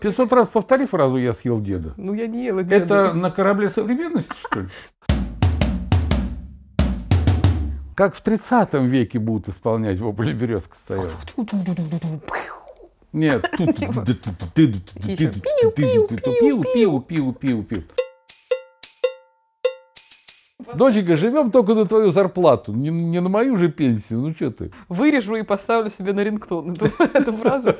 500 раз повтори фразу «я съел деда». Ну, я не ела деда. Это на корабле современности, что ли? Как в 30 веке будут исполнять вопль березка стояла? Нет. Пиу, пиу, пиу, пиу, пиу. Доченька, живем только на твою зарплату, не, не на мою же пенсию. Ну что ты? Вырежу и поставлю себе на рингтон эту, эту фразу.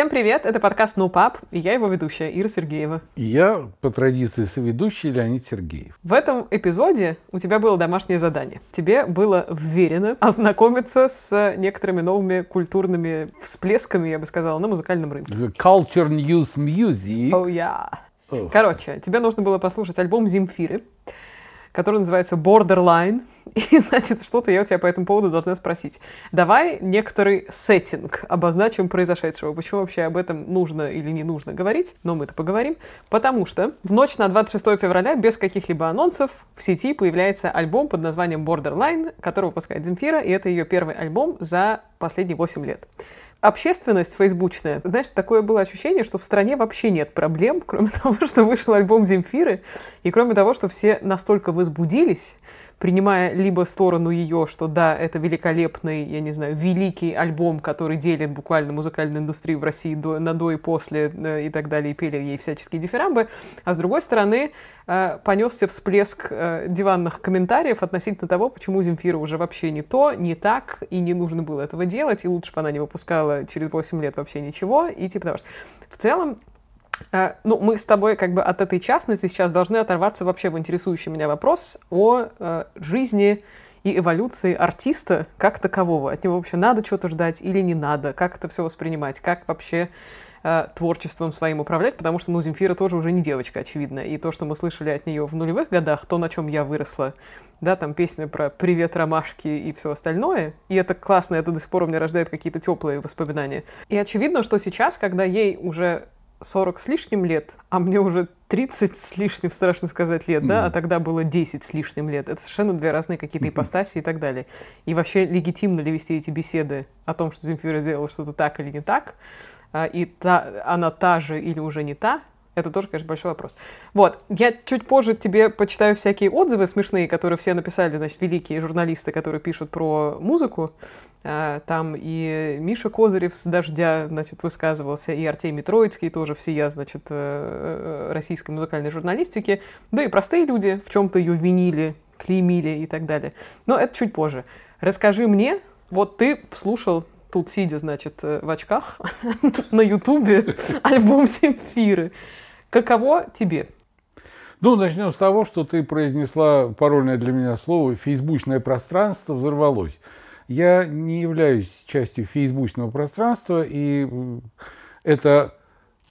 Всем привет, это подкаст No Pub, и я его ведущая Ира Сергеева. И я, по традиции, соведущий Леонид Сергеев. В этом эпизоде у тебя было домашнее задание. Тебе было вверено ознакомиться с некоторыми новыми культурными всплесками, я бы сказала, на музыкальном рынке. Culture News Music. Oh, yeah. Oh. Короче, тебе нужно было послушать альбом Земфиры который называется Borderline. И, значит, что-то я у тебя по этому поводу должна спросить. Давай некоторый сеттинг обозначим произошедшего. Почему вообще об этом нужно или не нужно говорить? Но мы-то поговорим. Потому что в ночь на 26 февраля без каких-либо анонсов в сети появляется альбом под названием Borderline, который выпускает Земфира, и это ее первый альбом за последние 8 лет общественность фейсбучная, знаешь, такое было ощущение, что в стране вообще нет проблем, кроме того, что вышел альбом Земфиры, и кроме того, что все настолько возбудились, принимая либо сторону ее, что да, это великолепный, я не знаю, великий альбом, который делит буквально музыкальную индустрию в России до, на до и после э, и так далее, и пели ей всяческие дифирамбы, а с другой стороны э, понесся всплеск э, диванных комментариев относительно того, почему Земфира уже вообще не то, не так, и не нужно было этого делать, и лучше бы она не выпускала через 8 лет вообще ничего, и типа того. В целом, ну, мы с тобой как бы от этой частности сейчас должны оторваться вообще в интересующий меня вопрос о э, жизни и эволюции артиста как такового. От него вообще надо что-то ждать или не надо? Как это все воспринимать? Как вообще э, творчеством своим управлять? Потому что, ну, Земфира тоже уже не девочка, очевидно. И то, что мы слышали от нее в нулевых годах, то, на чем я выросла, да, там песня про «Привет, ромашки» и все остальное. И это классно, это до сих пор у меня рождает какие-то теплые воспоминания. И очевидно, что сейчас, когда ей уже 40 с лишним лет, а мне уже 30 с лишним, страшно сказать, лет, да, а тогда было 10 с лишним лет. Это совершенно две разные какие-то ипостаси и так далее. И вообще легитимно ли вести эти беседы о том, что Земфира сделала что-то так или не так, а, и та, она та же или уже не та, это тоже, конечно, большой вопрос. Вот, я чуть позже тебе почитаю всякие отзывы смешные, которые все написали, значит, великие журналисты, которые пишут про музыку. А, там и Миша Козырев с «Дождя», значит, высказывался, и Артемий Троицкий, тоже всея, значит, э, э, российской музыкальной журналистики. Да и простые люди в чем-то ее винили, клеймили и так далее. Но это чуть позже. Расскажи мне, вот ты слушал тут сидя, значит, э, в очках на Ютубе альбом Земфиры. Каково тебе? Ну, начнем с того, что ты произнесла парольное для меня слово «фейсбучное пространство взорвалось». Я не являюсь частью фейсбучного пространства, и это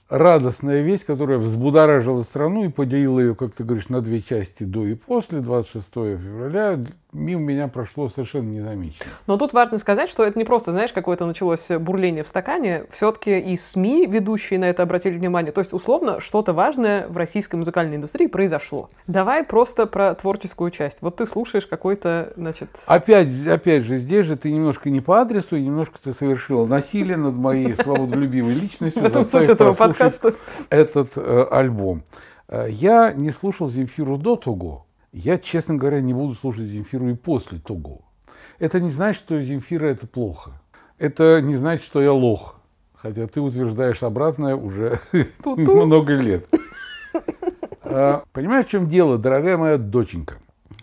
радостная весть, которая взбудоражила страну и поделила ее, как ты говоришь, на две части до и после, 26 февраля, мимо меня прошло совершенно незамеченно. Но тут важно сказать, что это не просто, знаешь, какое-то началось бурление в стакане. Все-таки и СМИ, ведущие на это, обратили внимание. То есть, условно, что-то важное в российской музыкальной индустрии произошло. Давай просто про творческую часть. Вот ты слушаешь какой-то, значит... Опять, опять же, здесь же ты немножко не по адресу, и немножко ты совершила насилие над моей свободолюбивой личностью, в этом суть этого подкаста. этот э, альбом. Э, я не слушал Земфиру до того, я, честно говоря, не буду слушать Земфиру и после того. Это не значит, что Земфира это плохо. Это не значит, что я лох. Хотя ты утверждаешь обратное уже много лет. А, понимаешь, в чем дело, дорогая моя доченька?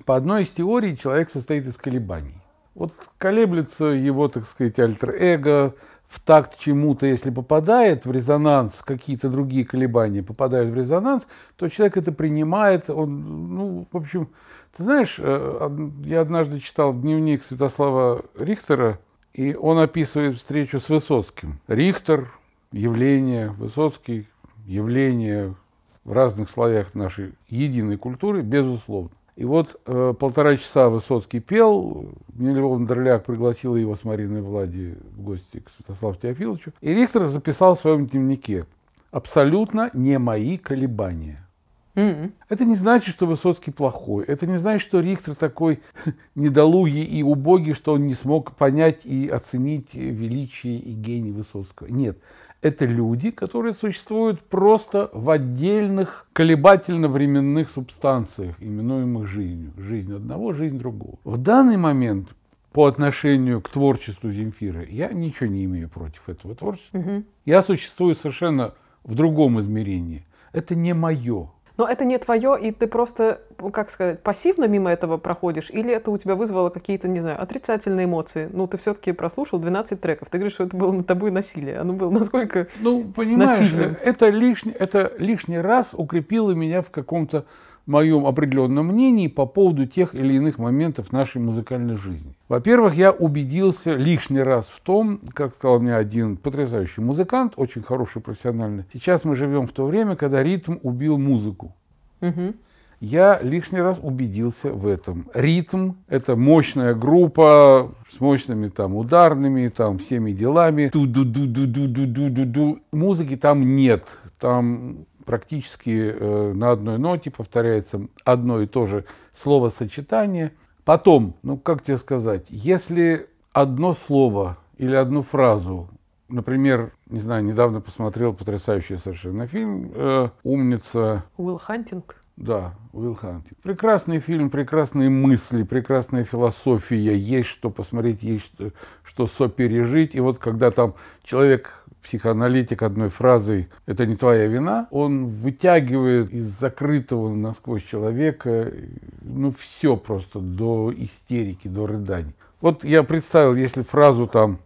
По одной из теорий человек состоит из колебаний. Вот колеблется его, так сказать, альтер-эго, в такт чему-то, если попадает в резонанс, какие-то другие колебания попадают в резонанс, то человек это принимает, он, ну, в общем, ты знаешь, э, я однажды читал дневник Святослава Рихтера, и он описывает встречу с Высоцким. Рихтер, явление, Высоцкий, явление в разных слоях нашей единой культуры, безусловно. И вот э, полтора часа Высоцкий пел, Нина Львовна Дорляк пригласила его с Мариной Влади в гости к Святославу Теофиловичу. И Рихтер записал в своем дневнике «Абсолютно не мои колебания». Mm-hmm. Это не значит, что Высоцкий плохой. Это не значит, что Рихтер такой недолугий и убогий, что он не смог понять и оценить величие и гений Высоцкого. Нет. Это люди, которые существуют просто в отдельных колебательно-временных субстанциях, именуемых жизнью. Жизнь одного, жизнь другого. В данный момент по отношению к творчеству Земфиры я ничего не имею против этого творчества. Угу. Я существую совершенно в другом измерении. Это не мое. Но это не твое, и ты просто, ну, как сказать, пассивно мимо этого проходишь, или это у тебя вызвало какие-то, не знаю, отрицательные эмоции? Ну, ты все-таки прослушал 12 треков, ты говоришь, что это было над тобой насилие. Оно было насколько Ну, понимаешь, насильным? это, лишний, это лишний раз укрепило меня в каком-то моем определенном мнении по поводу тех или иных моментов нашей музыкальной жизни. Во-первых, я убедился лишний раз в том, как сказал мне один потрясающий музыкант, очень хороший профессиональный. Сейчас мы живем в то время, когда ритм убил музыку. Угу. Я лишний раз убедился в этом. Ритм – это мощная группа с мощными там ударными, там всеми делами. Ду-ду-ду-ду-ду-ду-ду-ду.Музыки там нет. Там практически э, на одной ноте повторяется одно и то же словосочетание. Потом, ну как тебе сказать, если одно слово или одну фразу, например, не знаю, недавно посмотрел потрясающий совершенно фильм э, «Умница». Уилл Хантинг. Да, Уилл Хантинг. Прекрасный фильм, прекрасные мысли, прекрасная философия, есть что посмотреть, есть что, что сопережить. И вот когда там человек психоаналитик одной фразой «это не твоя вина», он вытягивает из закрытого насквозь человека, ну, все просто до истерики, до рыданий. Вот я представил, если фразу там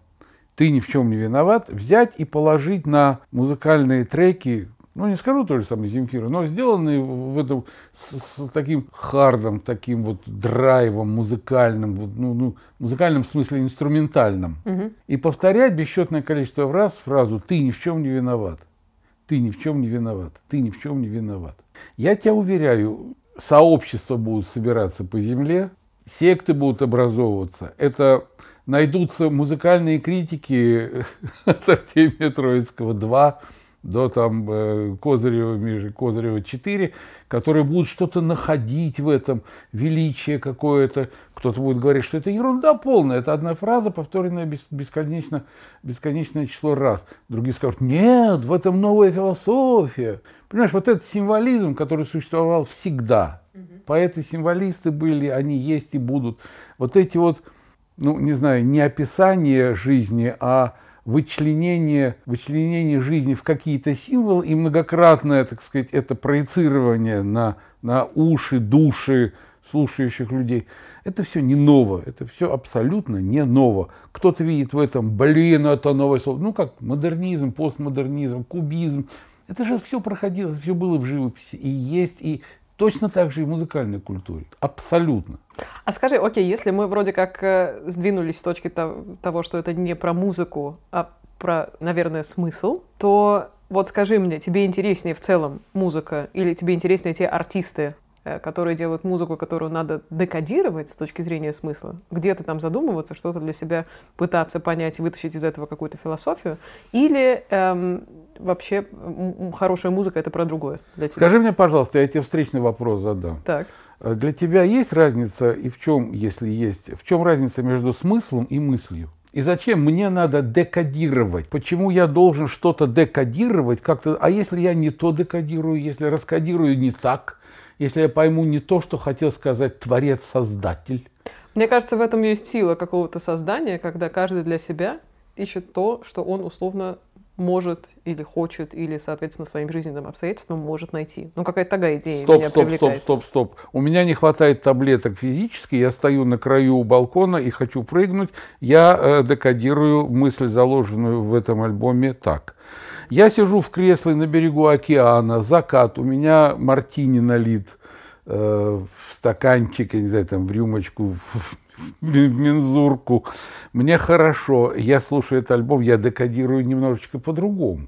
«ты ни в чем не виноват», взять и положить на музыкальные треки ну не скажу то же самое Земфира, но сделанные в этом с, с таким хардом, таким вот драйвом музыкальным, вот, ну, ну, музыкальном смысле инструментальным. Угу. И повторять бесчетное количество раз фразу «ты ни в чем не виноват», «ты ни в чем не виноват», «ты ни в чем не виноват». Я тебя уверяю, сообщества будут собираться по земле, секты будут образовываться. Это найдутся музыкальные критики от Артемия Троицкого 2, до там э, Козырева, Козырева 4, которые будут что-то находить в этом, величие какое-то. Кто-то будет говорить, что это ерунда полная, это одна фраза, повторенная бесконечно, бесконечное число раз. Другие скажут, нет, в этом новая философия. Понимаешь, вот этот символизм, который существовал всегда. Поэты-символисты были, они есть и будут. Вот эти вот, ну, не знаю, не описание жизни, а вычленение, вычленение жизни в какие-то символы и многократное, так сказать, это проецирование на, на уши, души слушающих людей, это все не ново, это все абсолютно не ново. Кто-то видит в этом, блин, это новое слово. Ну как модернизм, постмодернизм, кубизм. Это же все проходило, все было в живописи и есть, и точно так же и в музыкальной культуре. Абсолютно. А скажи, окей, если мы вроде как э, сдвинулись с точки того, что это не про музыку, а про, наверное, смысл, то вот скажи мне, тебе интереснее в целом музыка или тебе интереснее те артисты, Э, которые делают музыку, которую надо декодировать с точки зрения смысла, где-то там задумываться, что-то для себя пытаться понять вытащить из этого какую-то философию, или эм, вообще хорошая музыка это про другое для тебя? Скажи мне, пожалуйста, я тебе встречный вопрос задам. Так. Э, для тебя есть разница, и в чем, если есть, в чем разница между смыслом и мыслью? И зачем мне надо декодировать? Почему я должен что-то декодировать как-то? А если я не то декодирую, если раскодирую не так – если я пойму не то, что хотел сказать творец-создатель. Мне кажется, в этом есть сила какого-то создания, когда каждый для себя ищет то, что он условно может или хочет, или, соответственно, своим жизненным обстоятельствам может найти. Ну, какая-то такая идея стоп, меня стоп, привлекает. Стоп, стоп, стоп. У меня не хватает таблеток физически, я стою на краю балкона и хочу прыгнуть. Я э, декодирую мысль, заложенную в этом альбоме так. Я сижу в кресле на берегу океана, закат, у меня мартини налит э, в стаканчик, я не знаю, там в рюмочку, в мензурку. Мне хорошо, я слушаю этот альбом, я декодирую немножечко по-другому.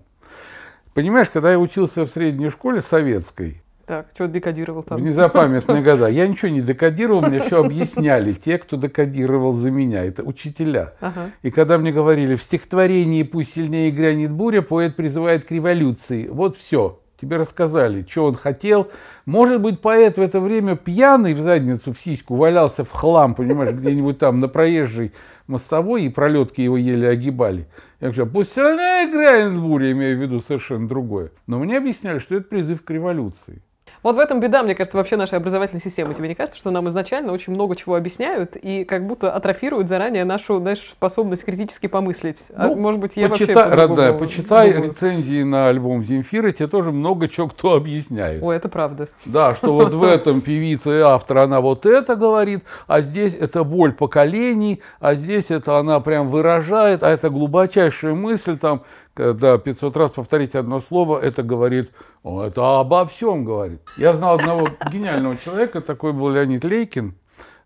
Понимаешь, когда я учился в средней школе советской, так, что декодировал там? В незапамятные года. Я ничего не декодировал, мне все объясняли. Те, кто декодировал за меня, это учителя. Ага. И когда мне говорили, в стихотворении «Пусть сильнее грянет буря», поэт призывает к революции. Вот все. Тебе рассказали, что он хотел. Может быть, поэт в это время пьяный в задницу, в сиську, валялся в хлам, понимаешь, где-нибудь там на проезжей мостовой, и пролетки его еле огибали. Я говорю, пусть она играет буря, имею в виду совершенно другое. Но мне объясняли, что это призыв к революции. Вот в этом беда, мне кажется, вообще нашей образовательной системы. Тебе не кажется, что нам изначально очень много чего объясняют и как будто атрофируют заранее нашу, знаешь, способность критически помыслить? А, ну, а, может быть, я почитай, вообще... Родная, почитай думаю. рецензии на альбом Земфира, тебе тоже много чего кто объясняет. Ой, это правда. Да, что вот в этом певица и автор, она вот это говорит, а здесь это боль поколений, а здесь это она прям выражает, а это глубочайшая мысль, там, когда 500 раз повторить одно слово, это говорит, это обо всем говорит. Я знал одного гениального человека, такой был Леонид Лейкин,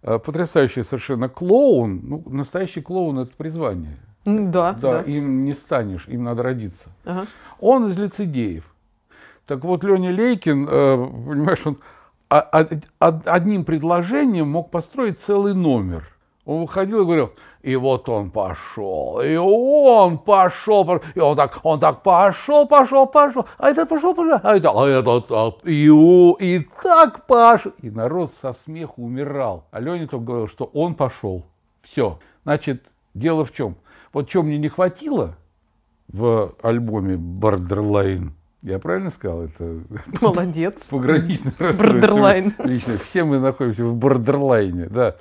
э, потрясающий совершенно клоун. Ну, настоящий клоун – это призвание. Да, да, да. Им не станешь, им надо родиться. Ага. Он из лицедеев. Так вот, Леня Лейкин, э, понимаешь, он одним предложением мог построить целый номер. Он выходил и говорил – и вот он пошел, и он пошел, и он так, он так пошел, пошел, пошел, а этот пошел, пошел, а этот, а этот, а, и, и так пошел. И народ со смеху умирал. А Леня только говорил, что он пошел. Все. Значит, дело в чем? Вот чем мне не хватило в альбоме Borderline, я правильно сказал? Это Молодец. Пограничное расстройство. Лично все мы находимся в бордерлайне, да.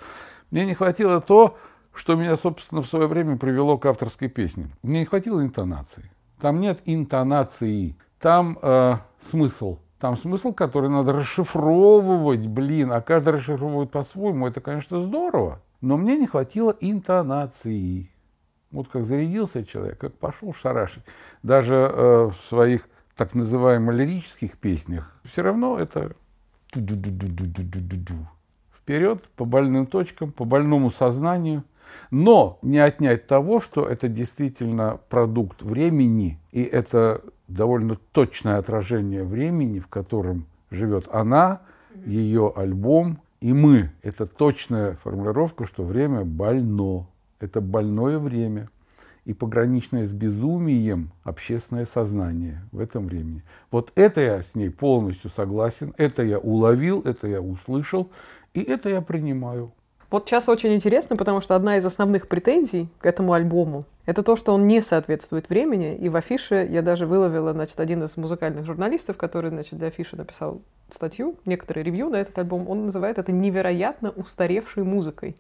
Мне не хватило то, что меня, собственно, в свое время привело к авторской песне. Мне не хватило интонации. Там нет интонации, там э, смысл. Там смысл, который надо расшифровывать, блин, а каждый расшифровывает по-своему. Это, конечно, здорово, но мне не хватило интонации. Вот как зарядился человек, как пошел шарашить. Даже э, в своих так называемых лирических песнях все равно это вперед по больным точкам, по больному сознанию – но не отнять того, что это действительно продукт времени, и это довольно точное отражение времени, в котором живет она, ее альбом и мы. Это точная формулировка, что время больно. Это больное время и пограничное с безумием общественное сознание в этом времени. Вот это я с ней полностью согласен, это я уловил, это я услышал, и это я принимаю. Вот сейчас очень интересно, потому что одна из основных претензий к этому альбому это то, что он не соответствует времени. И в афише я даже выловила, значит, один из музыкальных журналистов, который, значит, для афиши написал статью, некоторые ревью на этот альбом, он называет это невероятно устаревшей музыкой.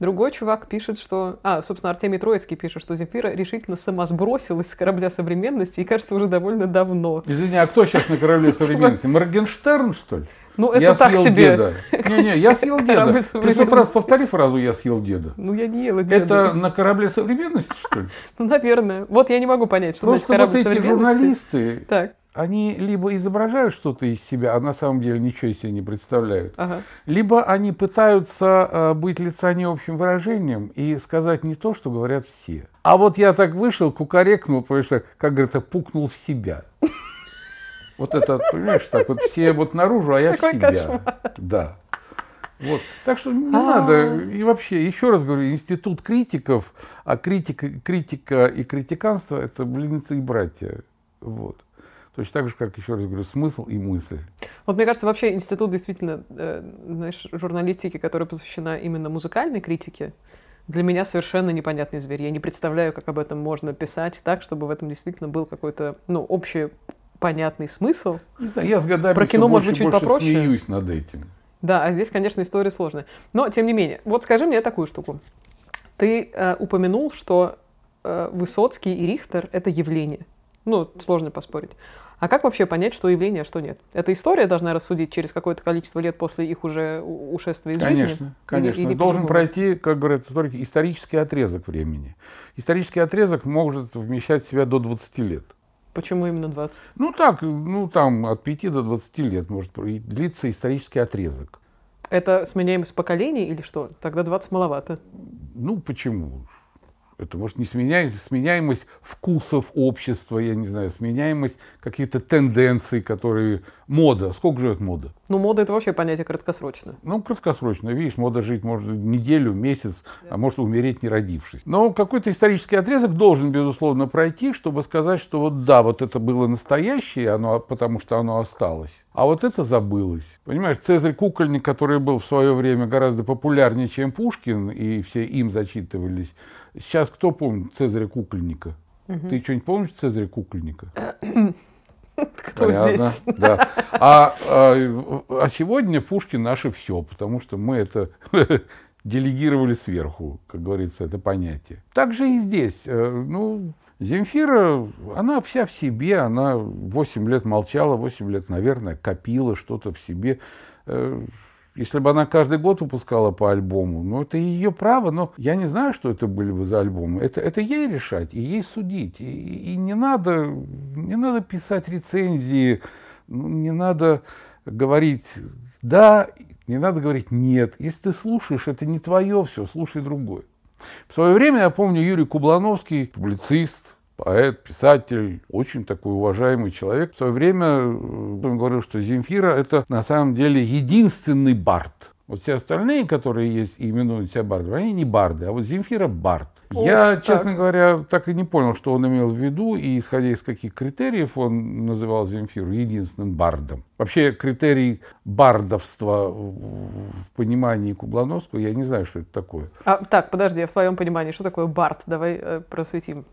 Другой чувак пишет, что... А, собственно, Артемий Троицкий пишет, что Земфира решительно самосбросилась с корабля современности и, кажется, уже довольно давно. Извини, а кто сейчас на корабле современности? Моргенштерн, что ли? Ну, это я так съел себе. деда. Не-не, я съел деда. Ты хоть раз повтори фразу «я съел деда». Ну, я не ела деда. Это на корабле современности, что ли? Ну, наверное. Вот я не могу понять, что Просто значит вот эти журналисты, так. они либо изображают что-то из себя, а на самом деле ничего из себя не представляют, ага. либо они пытаются э, быть лица не общим выражением и сказать не то, что говорят все. А вот я так вышел, кукарекнул, потому что, как говорится, пукнул в себя. Вот это, понимаешь, так вот все вот наружу, а я Какой в себя. Кошмар. Да. Вот. Так что не А-а-а. надо. И вообще, еще раз говорю, институт критиков, а критика, критика и критиканство – это близнецы и братья. Вот. Точно так же, как, еще раз говорю, смысл и мысль. Вот мне кажется, вообще институт действительно, э, знаешь, журналистики, которая посвящена именно музыкальной критике, для меня совершенно непонятный зверь. Я не представляю, как об этом можно писать так, чтобы в этом действительно был какой-то, ну, общий понятный смысл. Не знаю, я с годами Про кино, может быть, чуть больше попроще. смеюсь над этим. Да, а здесь, конечно, история сложная. Но, тем не менее, вот скажи мне такую штуку. Ты э, упомянул, что э, Высоцкий и Рихтер — это явление. Ну, сложно поспорить. А как вообще понять, что явление, а что нет? Эта история должна рассудить через какое-то количество лет после их уже ушествия из конечно, жизни? Конечно, конечно. Должен пройти, как говорят историки, исторический отрезок времени. Исторический отрезок может вмещать в себя до 20 лет. Почему именно 20? Ну так, ну там от 5 до 20 лет может длиться исторический отрезок. Это сменяемость поколений или что? Тогда 20 маловато. Ну почему? Это может не сменяемость, сменяемость вкусов общества, я не знаю, сменяемость каких-то тенденций, которые Мода. Сколько живет мода? Ну, мода это вообще понятие краткосрочное. Ну, краткосрочно. Видишь, мода жить может неделю, месяц, да. а может умереть не родившись. Но какой-то исторический отрезок должен, безусловно, пройти, чтобы сказать, что вот да, вот это было настоящее, оно, потому что оно осталось. А вот это забылось. Понимаешь, Цезарь Кукольник, который был в свое время гораздо популярнее, чем Пушкин, и все им зачитывались. Сейчас кто помнит Цезаря Кукольника? Угу. Ты что-нибудь помнишь Цезаря Кукольника? Кто Понятно, здесь? Да. А, а, а сегодня Пушкин наше все, потому что мы это делегировали сверху, как говорится, это понятие. Так же и здесь. Э, ну, Земфира, она вся в себе, она 8 лет молчала, 8 лет, наверное, копила что-то в себе. Если бы она каждый год выпускала по альбому, ну, это ее право, но я не знаю, что это были бы за альбомы. Это, это ей решать, и ей судить. И, и не, надо, не надо писать рецензии, ну, не надо говорить «да», не надо говорить «нет». Если ты слушаешь, это не твое все, слушай другое. В свое время, я помню, Юрий Кублановский, публицист, поэт, писатель, очень такой уважаемый человек. В свое время э, он говорил, что Земфира – это на самом деле единственный бард. Вот все остальные, которые есть и именуют себя бардами, они не барды, а вот Земфира – бард. Ух, Я, так. честно говоря, так и не понял, что он имел в виду, и исходя из каких критериев он называл Земфиру единственным бардом. Вообще критерий бардовства в понимании Кублановского, я не знаю, что это такое. А, так, подожди, в твоем понимании, что такое бард? Давай э, просветим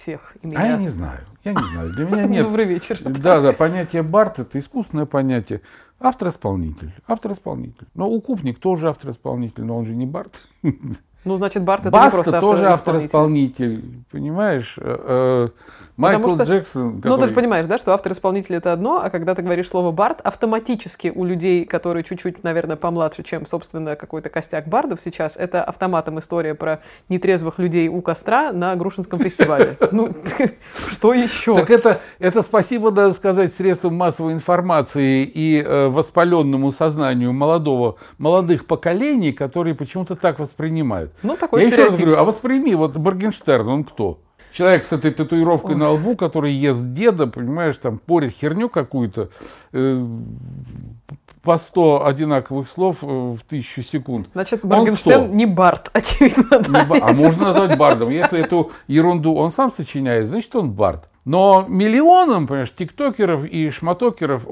всех и меня. А я не знаю. Я не знаю. Для меня нет. Добрый вечер. Да, да, понятие бард это искусственное понятие. Автор-исполнитель. Автор-исполнитель. Но укупник тоже автор-исполнитель, но он же не бард. Ну, значит, Барт это Баста не просто тоже автор-исполнитель, понимаешь? Э, э, Майкл что, Джексон. Который... Ну, ты же понимаешь, да, что автор-исполнитель это одно, а когда ты говоришь слово Барт, автоматически у людей, которые чуть-чуть, наверное, помладше, чем, собственно, какой-то костяк бардов сейчас, это автоматом история про нетрезвых людей у костра на Грушинском фестивале. Ну, что еще? Так это, это спасибо, надо сказать, средствам массовой информации и э, воспаленному сознанию молодого, молодых поколений, которые почему-то так воспринимают. Ну, такой Я еще раз говорю, а восприми, вот Боргенштерн, он кто? человек с этой татуировкой Ой. на лбу, который ест деда, понимаешь, там порит херню какую-то, э, по 100 одинаковых слов э, в тысячу секунд. Значит, Моргенштерн не Барт, очевидно. Не ба... А можно назвать Бардом. Если эту ерунду он сам сочиняет, значит, он Бард. Но миллионам, понимаешь, тиктокеров и шматокеров,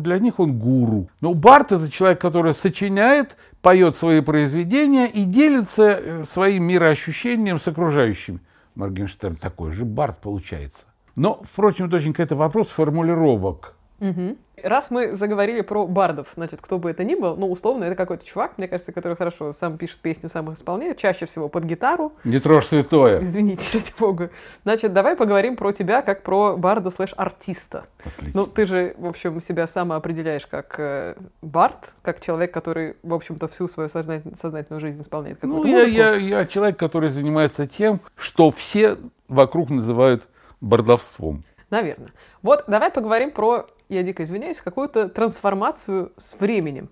для них он гуру. Но Барт это человек, который сочиняет, поет свои произведения и делится э, своим мироощущением с окружающими. Моргенштерн такой же Барт получается. Но, впрочем, это очень какой-то вопрос формулировок. Угу. Раз мы заговорили про бардов, значит, кто бы это ни был, ну, условно, это какой-то чувак, мне кажется, который хорошо сам пишет песни, сам их исполняет, чаще всего под гитару. Не трожь святое. Извините, ради бога. Значит, давай поговорим про тебя как про барда слэш-артиста. Ну, ты же, в общем, себя самоопределяешь как э, бард, как человек, который, в общем-то, всю свою сознательную, сознательную жизнь исполняет Ну, я, я, я человек, который занимается тем, что все вокруг называют бардовством. Наверное. Вот давай поговорим про я дико извиняюсь, какую-то трансформацию с временем.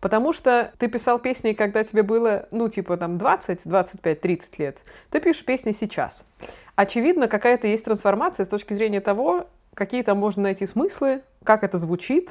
Потому что ты писал песни, когда тебе было, ну, типа, там, 20, 25, 30 лет. Ты пишешь песни сейчас. Очевидно, какая-то есть трансформация с точки зрения того, какие там можно найти смыслы, как это звучит.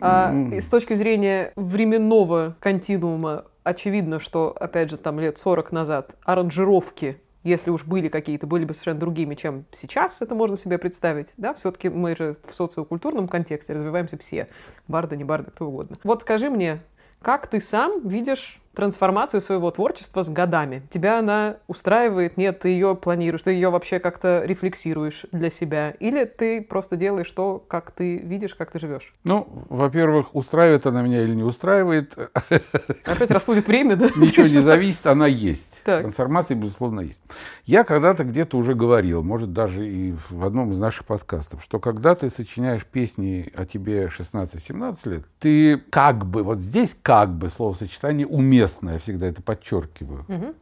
А, и с точки зрения временного континуума, очевидно, что, опять же, там лет 40 назад аранжировки если уж были какие-то, были бы совершенно другими, чем сейчас это можно себе представить, да, все-таки мы же в социокультурном контексте развиваемся все, барды, не барды, кто угодно. Вот скажи мне, как ты сам видишь трансформацию своего творчества с годами. Тебя она устраивает? Нет, ты ее планируешь, ты ее вообще как-то рефлексируешь для себя? Или ты просто делаешь то, как ты видишь, как ты живешь? Ну, во-первых, устраивает она меня или не устраивает. Опять рассудит время, да? Ничего не зависит, она есть. Так. Трансформация, безусловно, есть. Я когда-то где-то уже говорил, может, даже и в одном из наших подкастов, что когда ты сочиняешь песни о тебе 16-17 лет, ты как бы, вот здесь как бы словосочетание умеешь уместно, я всегда это подчеркиваю. Угу.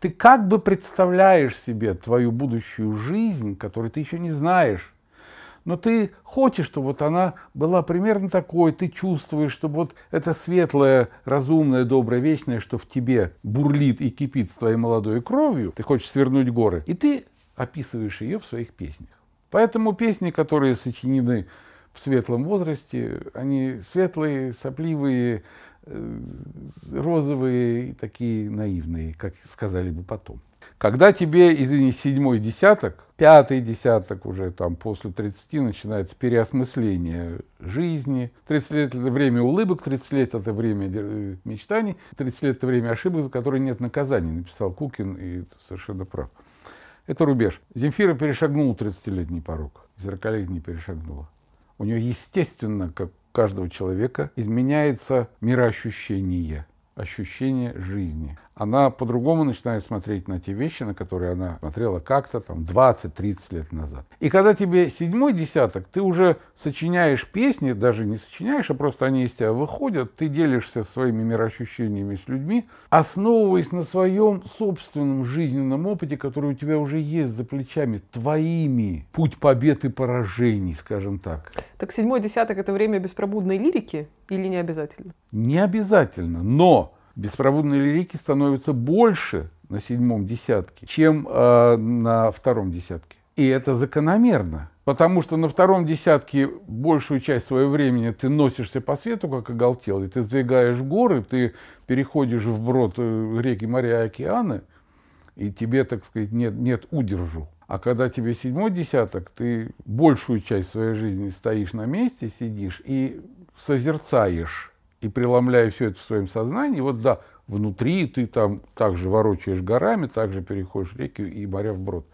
Ты как бы представляешь себе твою будущую жизнь, которую ты еще не знаешь. Но ты хочешь, чтобы вот она была примерно такой, ты чувствуешь, чтобы вот это светлое, разумное, доброе, вечное, что в тебе бурлит и кипит с твоей молодой кровью, ты хочешь свернуть горы, и ты описываешь ее в своих песнях. Поэтому песни, которые сочинены в светлом возрасте, они светлые, сопливые, розовые и такие наивные, как сказали бы потом. Когда тебе, извини, седьмой десяток, пятый десяток уже там после 30 начинается переосмысление жизни. 30 лет это время улыбок, 30 лет это время э, мечтаний, 30 лет это время ошибок, за которые нет наказаний, написал Кукин, и совершенно прав. Это рубеж. Земфира перешагнула 30-летний порог, 40-летний перешагнула. У нее, естественно, как каждого человека, изменяется мироощущение – ощущение жизни. Она по-другому начинает смотреть на те вещи, на которые она смотрела как-то там 20-30 лет назад. И когда тебе седьмой десяток, ты уже сочиняешь песни, даже не сочиняешь, а просто они из тебя выходят, ты делишься своими мироощущениями с людьми, основываясь на своем собственном жизненном опыте, который у тебя уже есть за плечами, твоими. Путь побед и поражений, скажем так. Так седьмой десяток – это время беспробудной лирики или не обязательно? Не обязательно, но беспроводной лирики становится больше на седьмом десятке, чем э, на втором десятке. И это закономерно. Потому что на втором десятке большую часть своего времени ты носишься по свету, как оголтелый, ты сдвигаешь горы, ты переходишь вброд э, реки, моря океаны, и тебе, так сказать, нет, нет удержу. А когда тебе седьмой десяток, ты большую часть своей жизни стоишь на месте, сидишь и созерцаешь, и преломляя все это в своем сознании, вот да, внутри ты там также ворочаешь горами, также переходишь реки и моря вброд.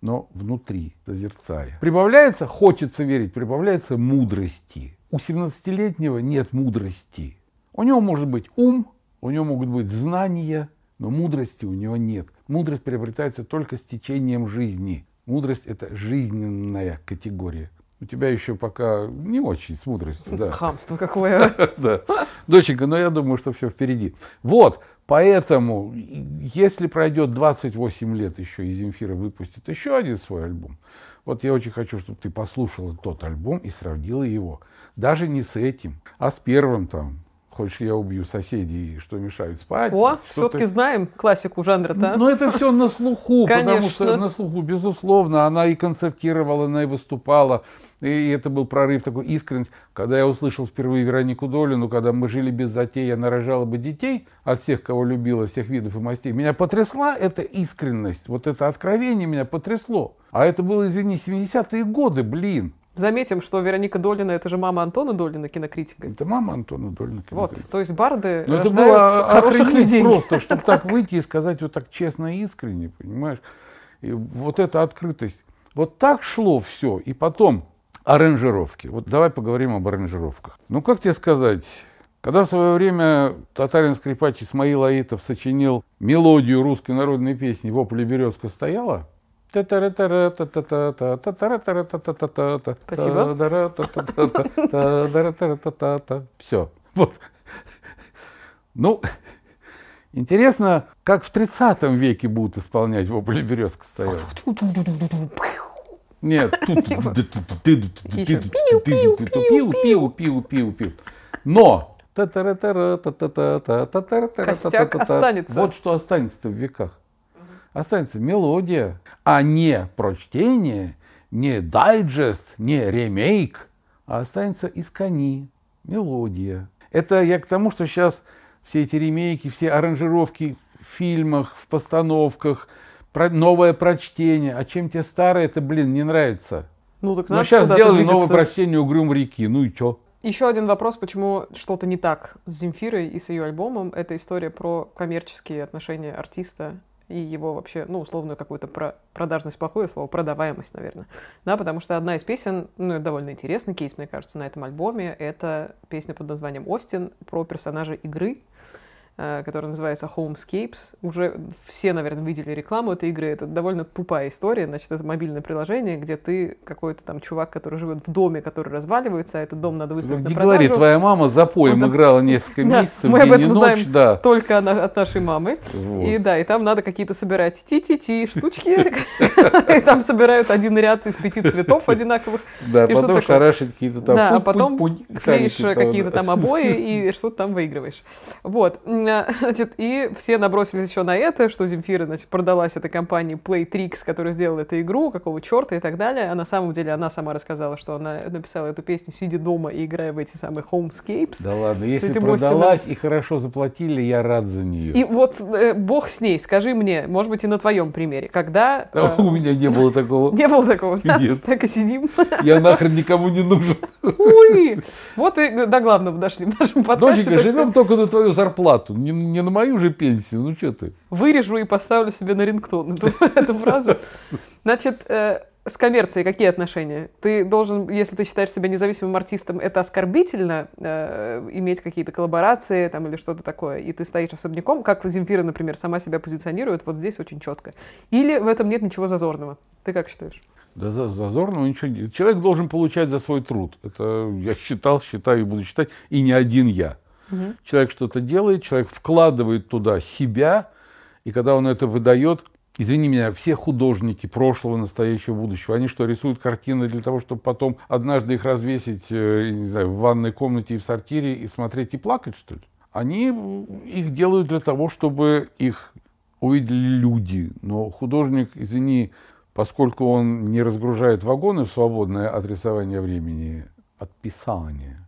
Но внутри, созерцая. Прибавляется, хочется верить, прибавляется мудрости. У 17-летнего нет мудрости. У него может быть ум, у него могут быть знания, но мудрости у него нет. Мудрость приобретается только с течением жизни. Мудрость – это жизненная категория. У тебя еще пока не очень с мудростью. Да. Хамство какое. да. Доченька, но я думаю, что все впереди. Вот, поэтому, если пройдет 28 лет еще, и Земфира выпустит еще один свой альбом, вот я очень хочу, чтобы ты послушала тот альбом и сравнила его. Даже не с этим, а с первым там, Хочешь, я убью соседей, что мешают спать? О, все-таки знаем классику жанра-то. Ну, это все на слуху, потому что на слуху, безусловно, она и концертировала, она и выступала, и это был прорыв такой искренность. Когда я услышал впервые Веронику Долину, когда мы жили без затей, она рожала бы детей от всех, кого любила, всех видов и мастей, меня потрясла эта искренность, вот это откровение меня потрясло. А это было, извини, 70-е годы, блин. Заметим, что Вероника Долина – это же мама Антона Долина, кинокритика. Это мама Антона Долина, кинокритика. Вот, то есть барды Но это было хороших людей. просто, чтобы так выйти и сказать вот так честно и искренне, понимаешь? И вот эта открытость. Вот так шло все. И потом аранжировки. Вот давай поговорим об аранжировках. Ну, как тебе сказать, когда в свое время татарин скрипач Исмаил Аитов сочинил мелодию русской народной песни «Вопли березка стояла», Спасибо. Все. Вот. Ну, интересно, как в 30 веке будут исполнять вопли березка стояла. Нет. Пиу, пиу, пиу, пиу, пиу. Но Костяк останется. Вот что останется в веках останется мелодия, а не прочтение, не дайджест, не ремейк, а останется искони, мелодия. Это я к тому, что сейчас все эти ремейки, все аранжировки в фильмах, в постановках, новое прочтение. А чем тебе старое, это, блин, не нравится. Ну, так знаешь, Но сейчас сделали новое прочтение «Угрюм реки». Ну и чё? Еще один вопрос, почему что-то не так с Земфирой и с ее альбомом. Это история про коммерческие отношения артиста и его вообще, ну, условную какую-то про продажность, плохое слово, продаваемость, наверное. Да, потому что одна из песен, ну, довольно интересный кейс, мне кажется, на этом альбоме, это песня под названием «Остин» про персонажа игры, Э, который называется Homescapes. Уже все, наверное, видели рекламу этой игры. Это довольно тупая история. Значит, это мобильное приложение, где ты какой-то там чувак, который живет в доме, который разваливается, а этот дом надо выставить не на продажу. говори, твоя мама за поем ну, играла несколько месяцев, мы об этом знаем да. только от нашей мамы. Вот. И да, и там надо какие-то собирать ти-ти-ти штучки. И там собирают один ряд из пяти цветов одинаковых. Да, потом шарашить какие-то там Да, а потом клеишь какие-то там обои и что-то там выигрываешь. Вот. Значит, и все набросились еще на это, что Земфира, значит, продалась этой компании Playtrix, которая сделала эту игру, какого черта и так далее. А на самом деле она сама рассказала, что она написала эту песню, сидя дома и играя в эти самые Homescapes. Да ладно, если продалась и хорошо заплатили, я рад за нее. И вот э, бог с ней, скажи мне, может быть, и на твоем примере, когда... А э, у меня не было такого. Не было такого? Нет. Так и сидим. Я нахрен никому не нужен. Ой, вот и до главного дошли в нашем подкасте. Доченька, живем только на твою зарплату, не, не на мою же пенсию, ну что ты. Вырежу и поставлю себе на рингтон эту, эту фразу. Значит, э, с коммерцией какие отношения? Ты должен, если ты считаешь себя независимым артистом, это оскорбительно э, иметь какие-то коллаборации там, или что-то такое, и ты стоишь особняком, как Земфира, например, сама себя позиционирует вот здесь очень четко. Или в этом нет ничего зазорного? Ты как считаешь? Да зазорного ничего нет. Человек должен получать за свой труд. Это я считал, считаю и буду считать, и не один я. Угу. Человек что-то делает, человек вкладывает туда себя, и когда он это выдает, Извини меня, все художники прошлого, настоящего, будущего, они что, рисуют картины для того, чтобы потом однажды их развесить, э, не знаю, в ванной комнате и в сортире и смотреть и плакать, что ли? Они их делают для того, чтобы их увидели люди. Но художник, извини, поскольку он не разгружает вагоны в свободное от рисования времени, от писания, э,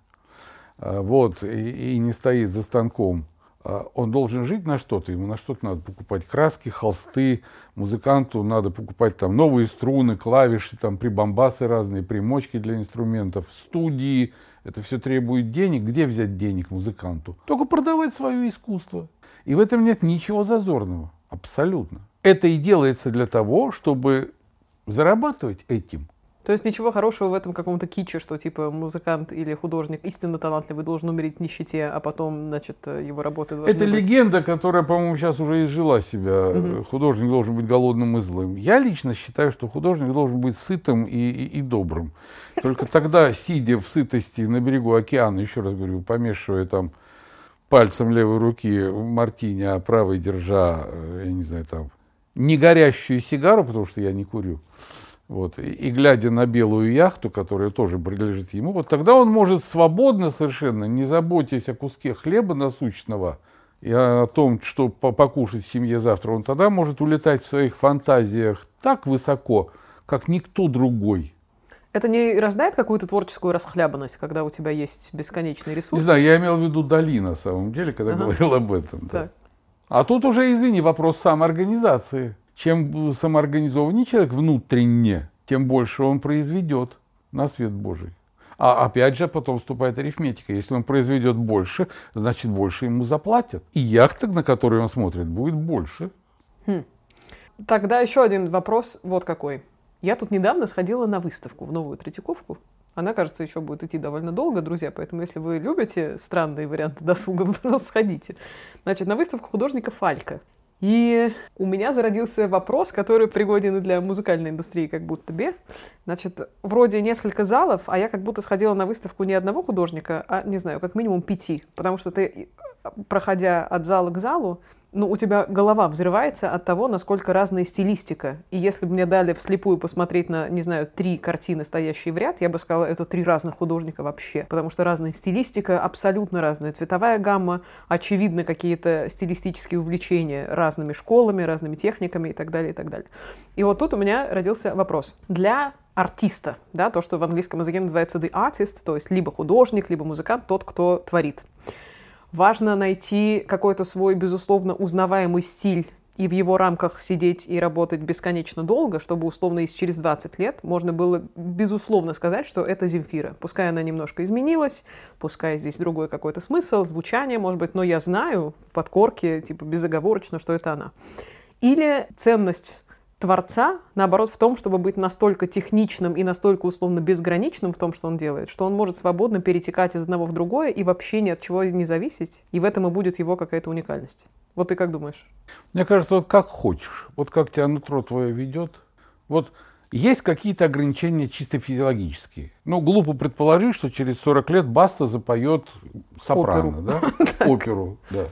вот, и, и не стоит за станком, а, он должен жить на что-то, ему на что-то надо покупать краски, холсты, музыканту надо покупать там новые струны, клавиши, там прибамбасы разные, примочки для инструментов, студии. Это все требует денег. Где взять денег музыканту? Только продавать свое искусство. И в этом нет ничего зазорного. Абсолютно. Это и делается для того, чтобы зарабатывать этим. То есть ничего хорошего в этом каком-то киче, что типа музыкант или художник истинно талантливый должен умереть в нищете, а потом, значит, его работы должны Это быть... легенда, которая, по-моему, сейчас уже изжила себя. Угу. Художник должен быть голодным и злым. Я лично считаю, что художник должен быть сытым и, и, и добрым. Только тогда, сидя в сытости на берегу океана, еще раз говорю, помешивая там пальцем левой руки в мартине, а правой держа, э, я не знаю, там, не горящую сигару, потому что я не курю, вот, и, и глядя на белую яхту, которая тоже принадлежит ему, вот тогда он может свободно совершенно, не заботясь о куске хлеба насущного и о том, что покушать в семье завтра, он тогда может улетать в своих фантазиях так высоко, как никто другой. Это не рождает какую-то творческую расхлябанность, когда у тебя есть бесконечный ресурс? Не знаю, я имел в виду Дали на самом деле, когда ага. говорил об этом. Да. А тут уже, извини, вопрос самоорганизации. Чем самоорганизованнее человек внутренне, тем больше он произведет на свет Божий. А опять же, потом вступает арифметика. Если он произведет больше, значит, больше ему заплатят. И яхта, на которую он смотрит, будет больше. Хм. Тогда еще один вопрос вот какой. Я тут недавно сходила на выставку в Новую Третьяковку. Она, кажется, еще будет идти довольно долго, друзья, поэтому если вы любите странные варианты досуга, сходите. Значит, на выставку художника Фалька. И у меня зародился вопрос, который пригоден для музыкальной индустрии как будто бы. Значит, вроде несколько залов, а я как будто сходила на выставку не одного художника, а, не знаю, как минимум пяти. Потому что ты, проходя от зала к залу, ну, у тебя голова взрывается от того, насколько разная стилистика. И если бы мне дали вслепую посмотреть на, не знаю, три картины, стоящие в ряд, я бы сказала, это три разных художника вообще. Потому что разная стилистика, абсолютно разная цветовая гамма, очевидно, какие-то стилистические увлечения разными школами, разными техниками и так далее, и так далее. И вот тут у меня родился вопрос. Для артиста, да, то, что в английском языке называется the artist, то есть либо художник, либо музыкант, тот, кто творит. Важно найти какой-то свой, безусловно, узнаваемый стиль и в его рамках сидеть и работать бесконечно долго, чтобы условно из через 20 лет можно было безусловно сказать, что это Земфира. Пускай она немножко изменилась, пускай здесь другой какой-то смысл, звучание, может быть, но я знаю в подкорке, типа безоговорочно, что это она. Или ценность творца, наоборот, в том, чтобы быть настолько техничным и настолько условно безграничным в том, что он делает, что он может свободно перетекать из одного в другое и вообще ни от чего не зависеть. И в этом и будет его какая-то уникальность. Вот ты как думаешь? Мне кажется, вот как хочешь. Вот как тебя нутро твое ведет. Вот есть какие-то ограничения чисто физиологические. Ну, глупо предположить, что через 40 лет Баста запоет сопрано, оперу. да? Оперу, да.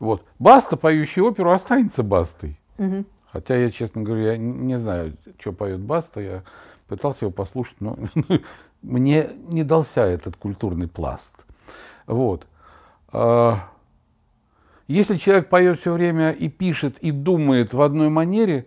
Вот. Баста, поющий оперу, останется Бастой. Угу. Хотя я, честно говоря, я не знаю, что поет Баста. Я пытался его послушать, но мне не дался этот культурный пласт. Вот. А, Если человек поет все время и пишет, и думает в одной манере,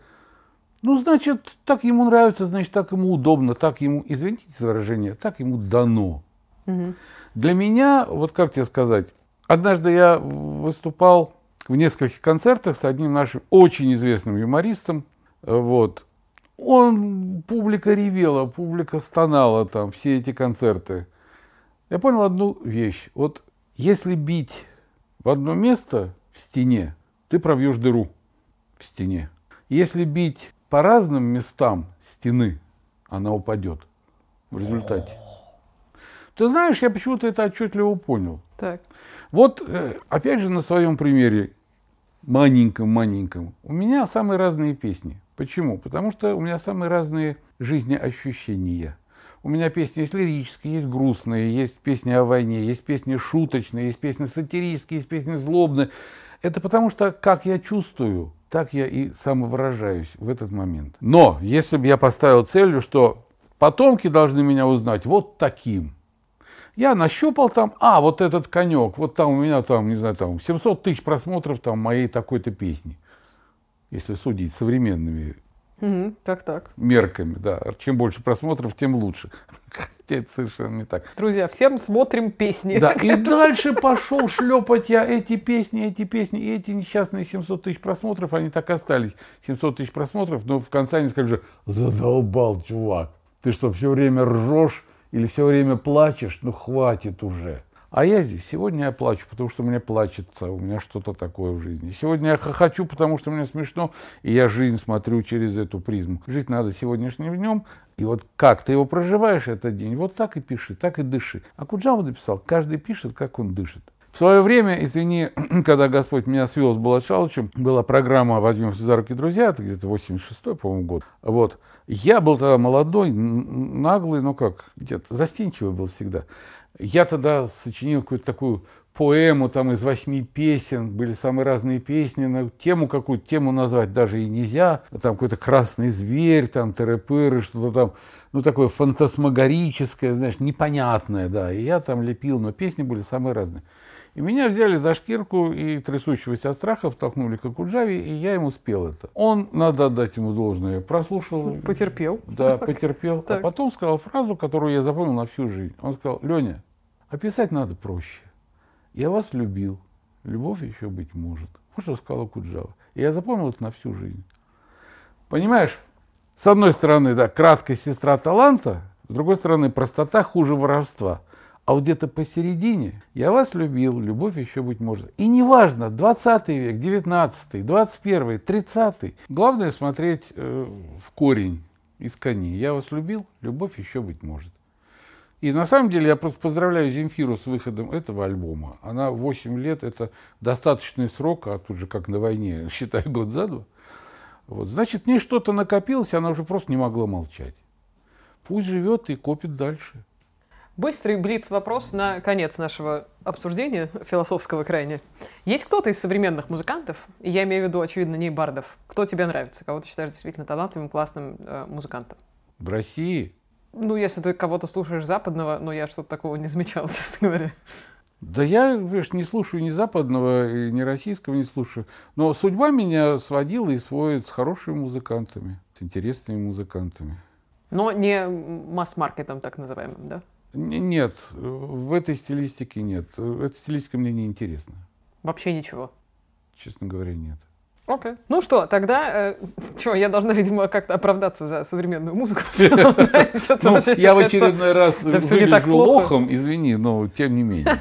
ну, значит, так ему нравится, значит, так ему удобно, так ему, извините за выражение, так ему дано. Угу. Для меня, вот как тебе сказать, однажды я выступал в нескольких концертах с одним нашим очень известным юмористом, вот, он, публика ревела, публика стонала там, все эти концерты. Я понял одну вещь. Вот если бить в одно место в стене, ты пробьешь дыру в стене. Если бить по разным местам стены, она упадет в результате. Ты знаешь, я почему-то это отчетливо понял. Так. Вот, э, опять же, на своем примере, маленьком-маленьком, у меня самые разные песни. Почему? Потому что у меня самые разные жизнеощущения. У меня песни есть лирические, есть грустные, есть песни о войне, есть песни шуточные, есть песни сатирические, есть песни злобные. Это потому что, как я чувствую, так я и самовыражаюсь в этот момент. Но если бы я поставил целью, что потомки должны меня узнать вот таким, я нащупал там, а, вот этот конек, вот там у меня там, не знаю, там 700 тысяч просмотров там моей такой-то песни если судить современными угу, так, так. мерками. Да. Чем больше просмотров, тем лучше. Хотя это совершенно не так. Друзья, всем смотрим песни. Да, и дальше пошел шлепать я эти песни, эти песни, и эти несчастные 700 тысяч просмотров, они так остались. 700 тысяч просмотров, но в конце они сказали, задолбал, чувак. Ты что, все время ржешь или все время плачешь? Ну, хватит уже. А я здесь. Сегодня я плачу, потому что мне плачется, у меня что-то такое в жизни. Сегодня я хохочу, потому что мне смешно, и я жизнь смотрю через эту призму. Жить надо сегодняшним днем, и вот как ты его проживаешь этот день, вот так и пиши, так и дыши. А Куджава написал, каждый пишет, как он дышит. В свое время, извини, когда Господь меня свел с Балашалычем, была программа «Возьмемся за руки, друзья», это где-то 86-й, по-моему, год. Вот. Я был тогда молодой, наглый, ну как, где-то застенчивый был всегда. Я тогда сочинил какую-то такую поэму там из восьми песен, были самые разные песни, на тему какую-то, тему назвать даже и нельзя, там какой-то красный зверь, там терепыры, что-то там, ну такое фантасмагорическое, знаешь, непонятное, да, и я там лепил, но песни были самые разные. И меня взяли за шкирку и трясущегося от страха втолкнули к Акуджаве, и я ему спел это. Он, надо отдать ему должное, прослушал. Потерпел. Да, потерпел. А потом сказал фразу, которую я запомнил на всю жизнь. Он сказал, Леня, Описать надо проще. Я вас любил. Любовь еще быть может. Вот что сказала Куджава. И я запомнил это на всю жизнь. Понимаешь, с одной стороны, да, краткая сестра таланта, с другой стороны, простота хуже воровства. А вот где-то посередине я вас любил, любовь еще быть может. И неважно, 20 век, 19, 21, 30. Главное смотреть э, в корень из коней. Я вас любил, любовь еще быть может. И на самом деле я просто поздравляю Земфиру с выходом этого альбома. Она 8 лет, это достаточный срок, а тут же как на войне, считай, год за два. Вот. Значит, в ней что-то накопилось, она уже просто не могла молчать. Пусть живет и копит дальше. Быстрый блиц-вопрос на конец нашего обсуждения философского крайне. Есть кто-то из современных музыкантов, и я имею в виду, очевидно, не бардов, кто тебе нравится, кого ты считаешь действительно талантливым, классным э, музыкантом? В России? Ну, если ты кого-то слушаешь западного, но я что-то такого не замечал, честно говоря. Да я, видишь, не слушаю ни западного, ни российского не слушаю. Но судьба меня сводила и сводит с хорошими музыкантами, с интересными музыкантами. Но не масс-маркетом так называемым, да? Нет, в этой стилистике нет. Эта стилистика мне не интересна. Вообще ничего? Честно говоря, нет. Окей. Okay. Ну что, тогда, э, что, я должна, видимо, как-то оправдаться за современную музыку. Ну, я в очередной раз выгляжу лохом, извини, но тем не менее.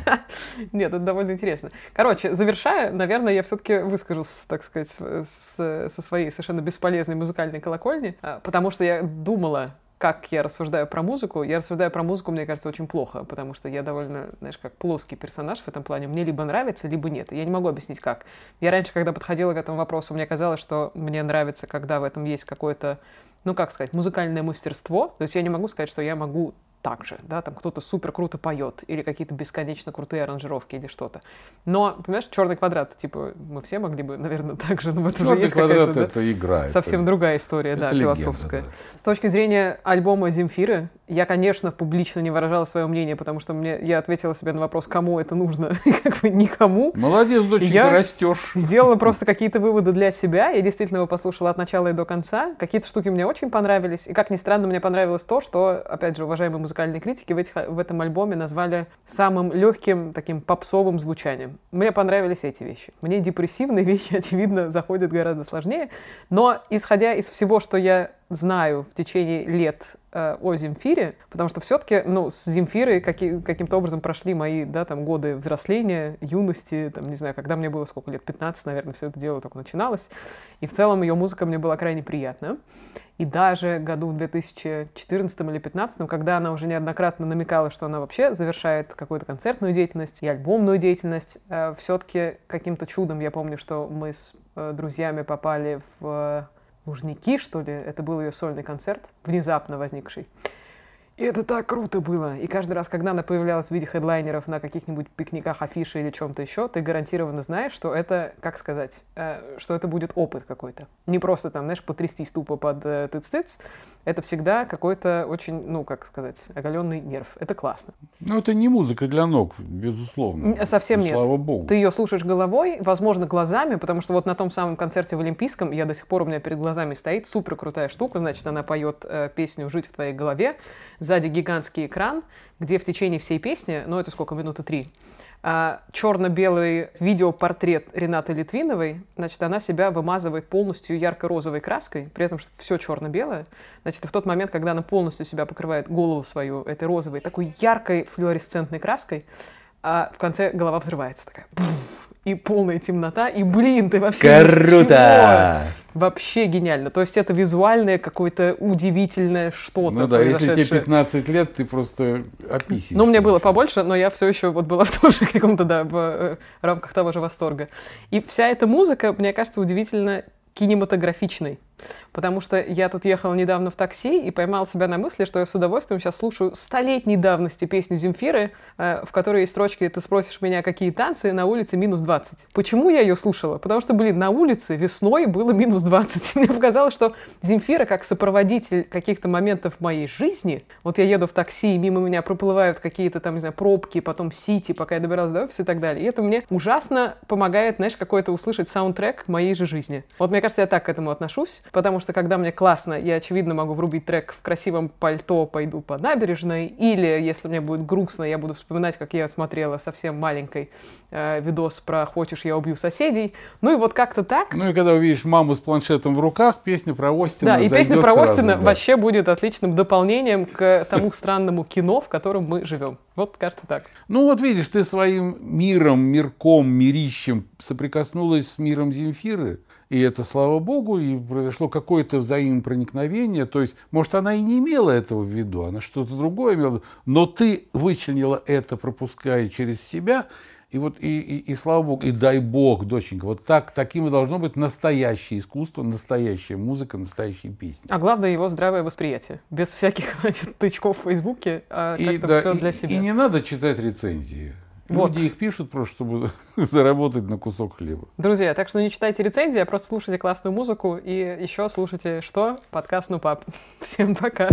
Нет, это довольно интересно. Короче, завершая, наверное, я все-таки выскажу, так сказать, со своей совершенно бесполезной музыкальной колокольни, а, потому что я думала как я рассуждаю про музыку, я рассуждаю про музыку, мне кажется, очень плохо, потому что я довольно, знаешь, как плоский персонаж в этом плане. Мне либо нравится, либо нет. Я не могу объяснить, как. Я раньше, когда подходила к этому вопросу, мне казалось, что мне нравится, когда в этом есть какое-то, ну, как сказать, музыкальное мастерство. То есть я не могу сказать, что я могу так же, да, там кто-то супер круто поет, или какие-то бесконечно крутые аранжировки или что-то. Но, понимаешь, черный квадрат, типа, мы все могли бы, наверное, так же, но это черный же есть квадрат да? это игра. Совсем это, другая история, это да, легенда, философская. Да. С точки зрения альбома Земфиры, Я, конечно, публично не выражала свое мнение, потому что мне, я ответила себе на вопрос, кому это нужно, как бы никому. Молодец, доченька, я растешь. сделала просто какие-то выводы для себя. Я действительно его послушала от начала и до конца. Какие-то штуки мне очень понравились. И, как ни странно, мне понравилось то, что, опять же, уважаемые музыкальные критики в, этих, в этом альбоме назвали самым легким, таким попсовым звучанием. Мне понравились эти вещи. Мне депрессивные вещи, очевидно, заходят гораздо сложнее. Но, исходя из всего, что я знаю в течение лет э, о Земфире, потому что все-таки, ну, с Земфирой каки, каким-то образом прошли мои, да, там, годы взросления, юности, там, не знаю, когда мне было сколько лет, 15, наверное, все это дело только начиналось, и в целом ее музыка мне была крайне приятна. И даже году в 2014 или 2015, когда она уже неоднократно намекала, что она вообще завершает какую-то концертную деятельность и альбомную деятельность, э, все-таки каким-то чудом я помню, что мы с э, друзьями попали в Лужники, что ли, это был ее сольный концерт, внезапно возникший. И это так круто было. И каждый раз, когда она появлялась в виде хедлайнеров на каких-нибудь пикниках, афиши или чем-то еще, ты гарантированно знаешь, что это, как сказать, э, что это будет опыт какой-то. Не просто там, знаешь, потрястись тупо под э, тыц-тыц, это всегда какой-то очень, ну, как сказать, оголенный нерв. Это классно. Ну, это не музыка для ног, безусловно. Совсем нет. Слава богу. Ты ее слушаешь головой, возможно, глазами, потому что вот на том самом концерте в Олимпийском, я до сих пор у меня перед глазами стоит супер крутая штука, значит, она поет э, песню «Жить в твоей голове», сзади гигантский экран, где в течение всей песни, ну, это сколько, минуты три, а, черно-белый видеопортрет Ренаты Литвиновой, значит, она себя вымазывает полностью ярко-розовой краской, при этом все черно-белое. Значит, в тот момент, когда она полностью себя покрывает голову свою этой розовой, такой яркой флуоресцентной краской, а в конце голова взрывается такая и полная темнота, и, блин, ты вообще... Круто! Вообще гениально. То есть это визуальное какое-то удивительное что-то. Ну да, если тебе 15 лет, ты просто описываешь. Ну, мне было побольше, но я все еще вот была в том же каком-то, да, в э, рамках того же восторга. И вся эта музыка, мне кажется, удивительно кинематографичной. Потому что я тут ехала недавно в такси и поймал себя на мысли, что я с удовольствием сейчас слушаю столетней давности песню Земфиры, э, в которой есть строчки «Ты спросишь меня, какие танцы, на улице минус 20». Почему я ее слушала? Потому что, блин, на улице весной было минус 20. Мне показалось, что Земфира как сопроводитель каких-то моментов моей жизни, вот я еду в такси, и мимо меня проплывают какие-то там, не знаю, пробки, потом сити, пока я добиралась до офиса и так далее. И это мне ужасно помогает, знаешь, какой-то услышать саундтрек моей же жизни. Вот мне кажется, я так к этому отношусь, потому что когда мне классно, я, очевидно, могу врубить трек в красивом пальто «Пойду по набережной», или, если мне будет грустно, я буду вспоминать, как я отсмотрела совсем маленькой э, видос про «Хочешь, я убью соседей». Ну и вот как-то так. Ну и когда увидишь маму с планшетом в руках, песня про Остина Да, и песня про Остина да. вообще будет отличным дополнением к тому странному кино, в котором мы живем. Вот, кажется, так. Ну вот видишь, ты своим миром, мирком, мирищем соприкоснулась с миром Земфиры, и это, слава богу, и произошло какое-то взаимопроникновение. То есть, может, она и не имела этого в виду, она что-то другое имела в виду, но ты вычленила это, пропуская через себя, и вот, и, и, и слава богу, и дай бог, доченька, вот так, таким и должно быть настоящее искусство, настоящая музыка, настоящие песни. А главное его здравое восприятие, без всяких значит, тычков в Фейсбуке, а и, да, все для себя. И не надо читать рецензии. Вот. Люди их пишут просто, чтобы заработать на кусок хлеба. Друзья, так что не читайте рецензии, а просто слушайте классную музыку и еще слушайте что? Подкаст «Ну, пап». Всем пока.